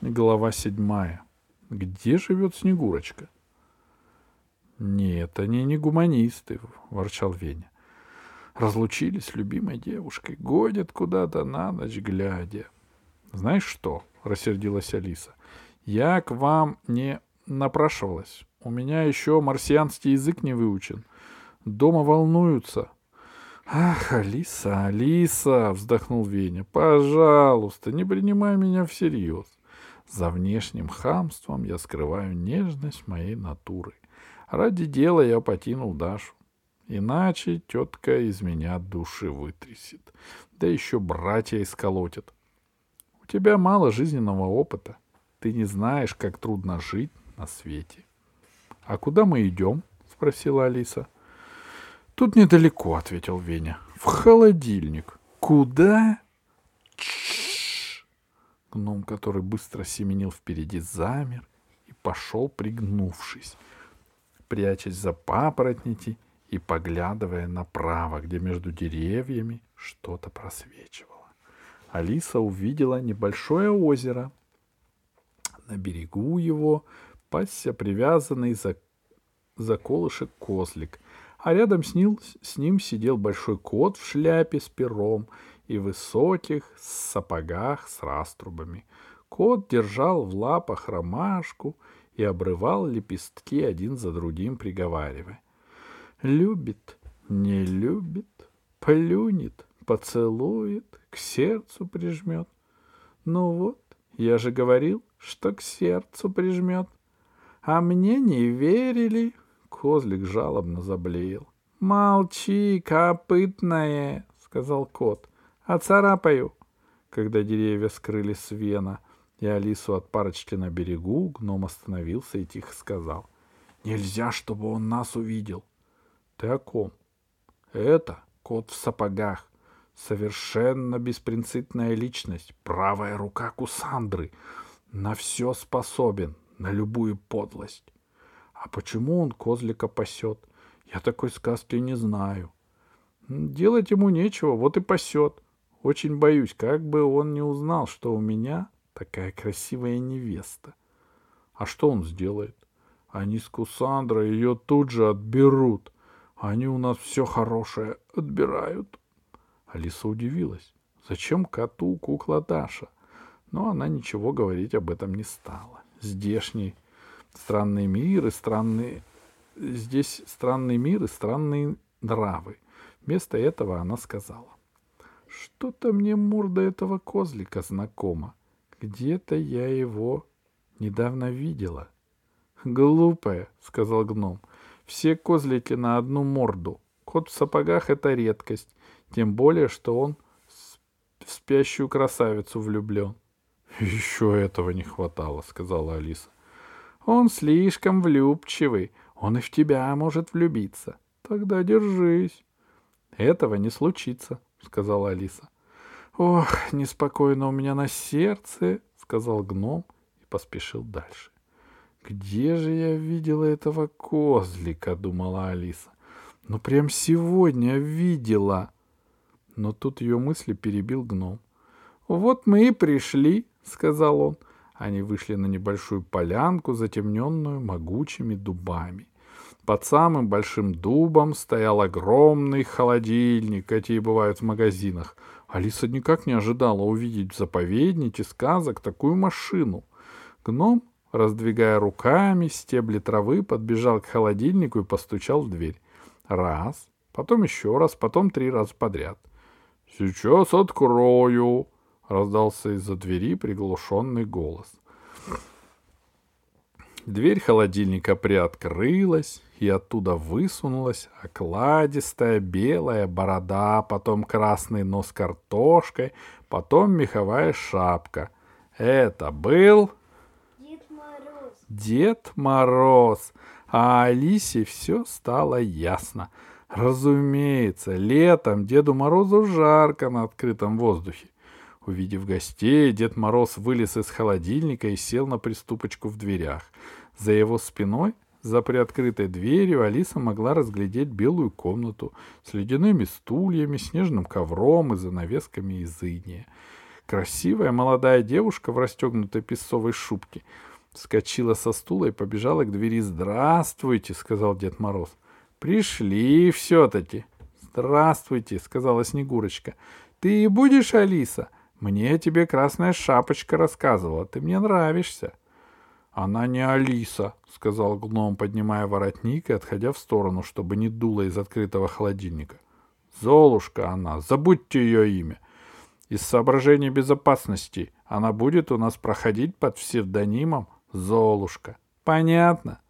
Глава седьмая. Где живет Снегурочка? Нет, они не гуманисты, ворчал Веня. Разлучились с любимой девушкой, годят куда-то на ночь глядя. Знаешь что, рассердилась Алиса, я к вам не напрашивалась. У меня еще марсианский язык не выучен. Дома волнуются. Ах, Алиса, Алиса, вздохнул Веня, пожалуйста, не принимай меня всерьез. За внешним хамством я скрываю нежность моей натуры. Ради дела я потянул Дашу. Иначе тетка из меня души вытрясет. Да еще братья исколотят. У тебя мало жизненного опыта. Ты не знаешь, как трудно жить на свете. — А куда мы идем? — спросила Алиса. — Тут недалеко, — ответил Веня. — В холодильник. — Куда? Гном, который быстро семенил впереди, замер и пошел, пригнувшись, прячась за папоротники и поглядывая направо, где между деревьями что-то просвечивало. Алиса увидела небольшое озеро. На берегу его пасся привязанный за, за колышек козлик, а рядом с ним, с ним сидел большой кот в шляпе с пером и высоких сапогах с раструбами. Кот держал в лапах ромашку и обрывал лепестки один за другим, приговаривая. Любит, не любит, плюнет, поцелует, к сердцу прижмет. Ну вот, я же говорил, что к сердцу прижмет. А мне не верили. Козлик жалобно заблеял. Молчи, копытное, сказал кот. Оцарапаю. Когда деревья скрыли свена и Алису от парочки на берегу, гном остановился и тихо сказал. Нельзя, чтобы он нас увидел. Ты о ком? Это кот в сапогах. Совершенно беспринципная личность, правая рука Кусандры. На все способен, на любую подлость. А почему он козлика пасет? Я такой сказки не знаю. Делать ему нечего, вот и пасет. Очень боюсь, как бы он не узнал, что у меня такая красивая невеста. А что он сделает? Они с Кусандрой ее тут же отберут. Они у нас все хорошее отбирают. Алиса удивилась. Зачем коту кукла Даша? Но она ничего говорить об этом не стала. Здешний странный мир и странные... Здесь странный мир и странные нравы. Вместо этого она сказала. Что-то мне морда этого козлика знакома. Где-то я его недавно видела. Глупая, сказал гном. Все козлики на одну морду. Кот в сапогах — это редкость. Тем более, что он в спящую красавицу влюблен. — Еще этого не хватало, — сказала Алиса. — Он слишком влюбчивый. Он и в тебя может влюбиться. Тогда держись. — Этого не случится, — сказала Алиса. «Ох, неспокойно у меня на сердце», — сказал гном и поспешил дальше. «Где же я видела этого козлика?» — думала Алиса. «Ну, прям сегодня видела». Но тут ее мысли перебил гном. «Вот мы и пришли», — сказал он. Они вышли на небольшую полянку, затемненную могучими дубами. Под самым большим дубом стоял огромный холодильник, какие бывают в магазинах. Алиса никак не ожидала увидеть в заповеднике сказок такую машину. Гном, раздвигая руками стебли травы, подбежал к холодильнику и постучал в дверь. Раз, потом еще раз, потом три раза подряд. «Сейчас открою!» — раздался из-за двери приглушенный голос. Дверь холодильника приоткрылась, и оттуда высунулась окладистая белая борода, потом красный нос картошкой, потом меховая шапка. Это был... Дед Мороз. Дед Мороз. А Алисе все стало ясно. Разумеется, летом Деду Морозу жарко на открытом воздухе. Увидев гостей, Дед Мороз вылез из холодильника и сел на приступочку в дверях. За его спиной, за приоткрытой дверью, Алиса могла разглядеть белую комнату с ледяными стульями, снежным ковром и занавесками из иния. Красивая молодая девушка в расстегнутой песцовой шубке вскочила со стула и побежала к двери. «Здравствуйте!» — сказал Дед Мороз. «Пришли все-таки!» «Здравствуйте!» — сказала Снегурочка. «Ты и будешь, Алиса? Мне тебе красная шапочка рассказывала. Ты мне нравишься!» «Она не Алиса», — сказал гном, поднимая воротник и отходя в сторону, чтобы не дуло из открытого холодильника. «Золушка она, забудьте ее имя. Из соображений безопасности она будет у нас проходить под псевдонимом Золушка. Понятно?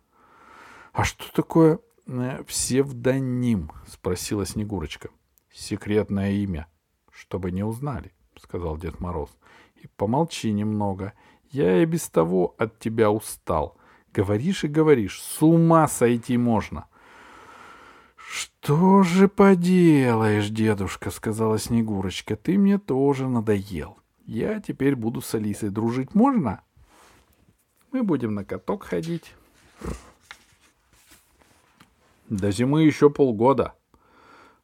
А что такое э, псевдоним? Спросила Снегурочка. Секретное имя, чтобы не узнали, сказал Дед Мороз. И помолчи немного. Я и без того от тебя устал. Говоришь и говоришь, с ума сойти можно. — «Что же поделаешь, дедушка?» — сказала Снегурочка. «Ты мне тоже надоел. Я теперь буду с Алисой дружить. Можно?» «Мы будем на каток ходить». «До зимы еще полгода»,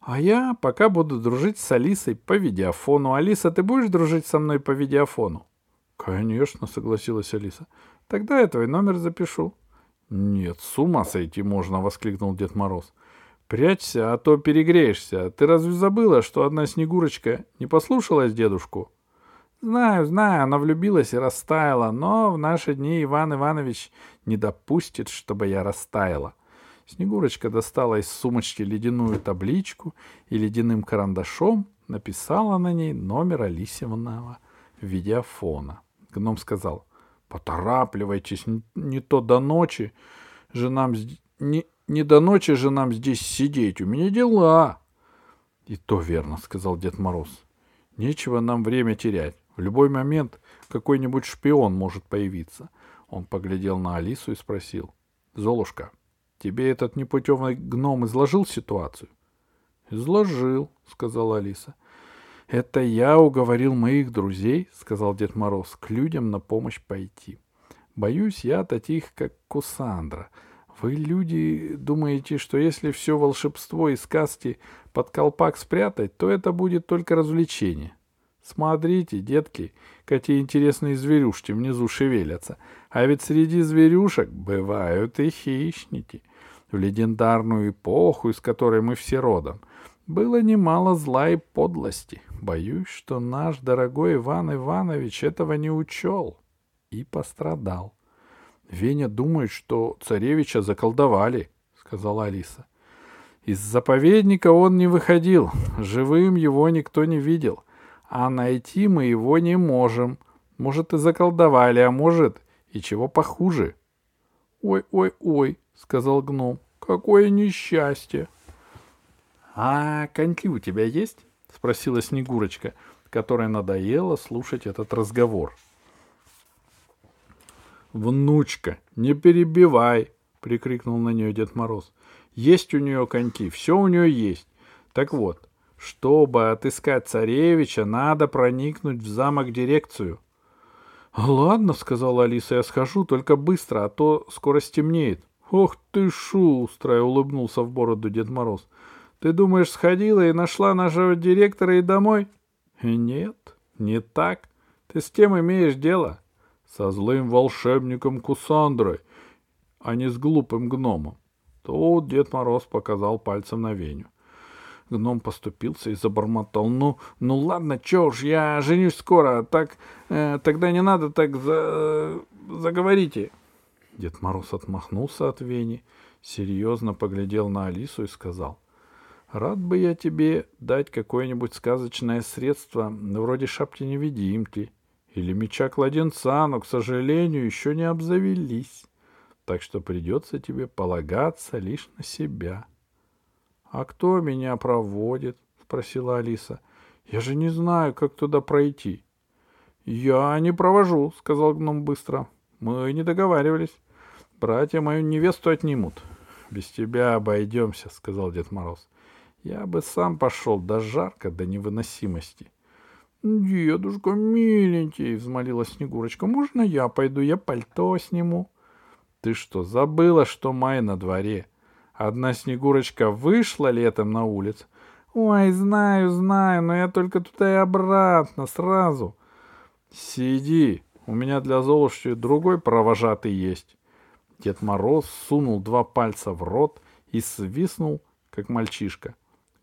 а я пока буду дружить с Алисой по видеофону. Алиса, ты будешь дружить со мной по видеофону? Конечно, согласилась Алиса. Тогда я твой номер запишу. Нет, с ума сойти можно, воскликнул Дед Мороз. Прячься, а то перегреешься. Ты разве забыла, что одна Снегурочка не послушалась дедушку? Знаю, знаю, она влюбилась и растаяла, но в наши дни Иван Иванович не допустит, чтобы я растаяла. Снегурочка достала из сумочки ледяную табличку и ледяным карандашом написала на ней номер Алисевного видеофона. Гном сказал, поторапливайтесь, не то до ночи же нам не, не до ночи же нам здесь сидеть, у меня дела. — И то верно, — сказал Дед Мороз. — Нечего нам время терять. В любой момент какой-нибудь шпион может появиться. Он поглядел на Алису и спросил. — Золушка, тебе этот непутевый гном изложил ситуацию? — Изложил, — сказала Алиса. — Это я уговорил моих друзей, — сказал Дед Мороз, — к людям на помощь пойти. Боюсь я таких, как Кусандра — вы, люди, думаете, что если все волшебство и сказки под колпак спрятать, то это будет только развлечение. Смотрите, детки, какие интересные зверюшки внизу шевелятся. А ведь среди зверюшек бывают и хищники. В легендарную эпоху, из которой мы все родом, было немало зла и подлости. Боюсь, что наш дорогой Иван Иванович этого не учел и пострадал. Веня думает, что царевича заколдовали, сказала Алиса. Из заповедника он не выходил, живым его никто не видел, а найти мы его не можем. Может, и заколдовали, а может, и чего похуже. Ой, ой, ой, сказал гном, какое несчастье. А коньки у тебя есть? спросила Снегурочка, которой надоело слушать этот разговор. «Внучка, не перебивай!» — прикрикнул на нее Дед Мороз. «Есть у нее коньки, все у нее есть. Так вот, чтобы отыскать царевича, надо проникнуть в замок дирекцию». «Ладно», — сказала Алиса, — «я схожу, только быстро, а то скоро стемнеет». «Ох ты шустрая!» — улыбнулся в бороду Дед Мороз. «Ты думаешь, сходила и нашла нашего директора и домой?» «Нет, не так. Ты с кем имеешь дело?» со злым волшебником Кусандрой, а не с глупым гномом. Тут Дед Мороз показал пальцем на Веню. Гном поступился и забормотал. «Ну, ну ладно, чё ж, я женюсь скоро, так э, тогда не надо так за, заговорите». Дед Мороз отмахнулся от Вени, серьезно поглядел на Алису и сказал. «Рад бы я тебе дать какое-нибудь сказочное средство, вроде шапки-невидимки, или меча кладенца, но, к сожалению, еще не обзавелись. Так что придется тебе полагаться лишь на себя. — А кто меня проводит? — спросила Алиса. — Я же не знаю, как туда пройти. — Я не провожу, — сказал гном быстро. — Мы не договаривались. Братья мою невесту отнимут. — Без тебя обойдемся, — сказал Дед Мороз. — Я бы сам пошел до жарко, до невыносимости. «Дедушка, миленький!» — взмолилась Снегурочка. «Можно я пойду? Я пальто сниму». «Ты что, забыла, что май на дворе? Одна Снегурочка вышла летом на улицу?» «Ой, знаю, знаю, но я только туда и обратно, сразу». Сиди, у меня для Золушки другой провожатый есть. Дед Мороз сунул два пальца в рот и свистнул, как мальчишка.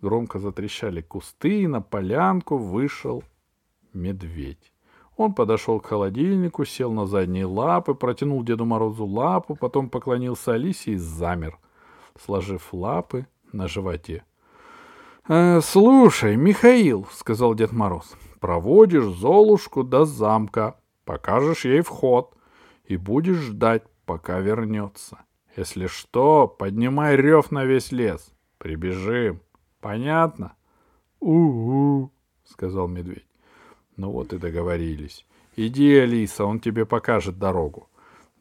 Громко затрещали кусты, и на полянку вышел медведь. Он подошел к холодильнику, сел на задние лапы, протянул Деду Морозу лапу, потом поклонился Алисе и замер, сложив лапы на животе. «Э, «Слушай, Михаил», — сказал Дед Мороз, — «проводишь Золушку до замка, покажешь ей вход и будешь ждать, пока вернется. Если что, поднимай рев на весь лес. Прибежим. Понятно?» «У-у», — сказал медведь. Ну вот и договорились. Иди, Алиса, он тебе покажет дорогу.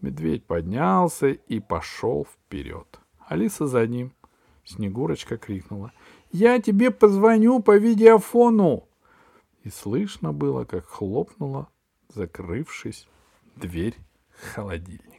Медведь поднялся и пошел вперед. Алиса за ним. Снегурочка крикнула. «Я тебе позвоню по видеофону!» И слышно было, как хлопнула, закрывшись, дверь холодильника.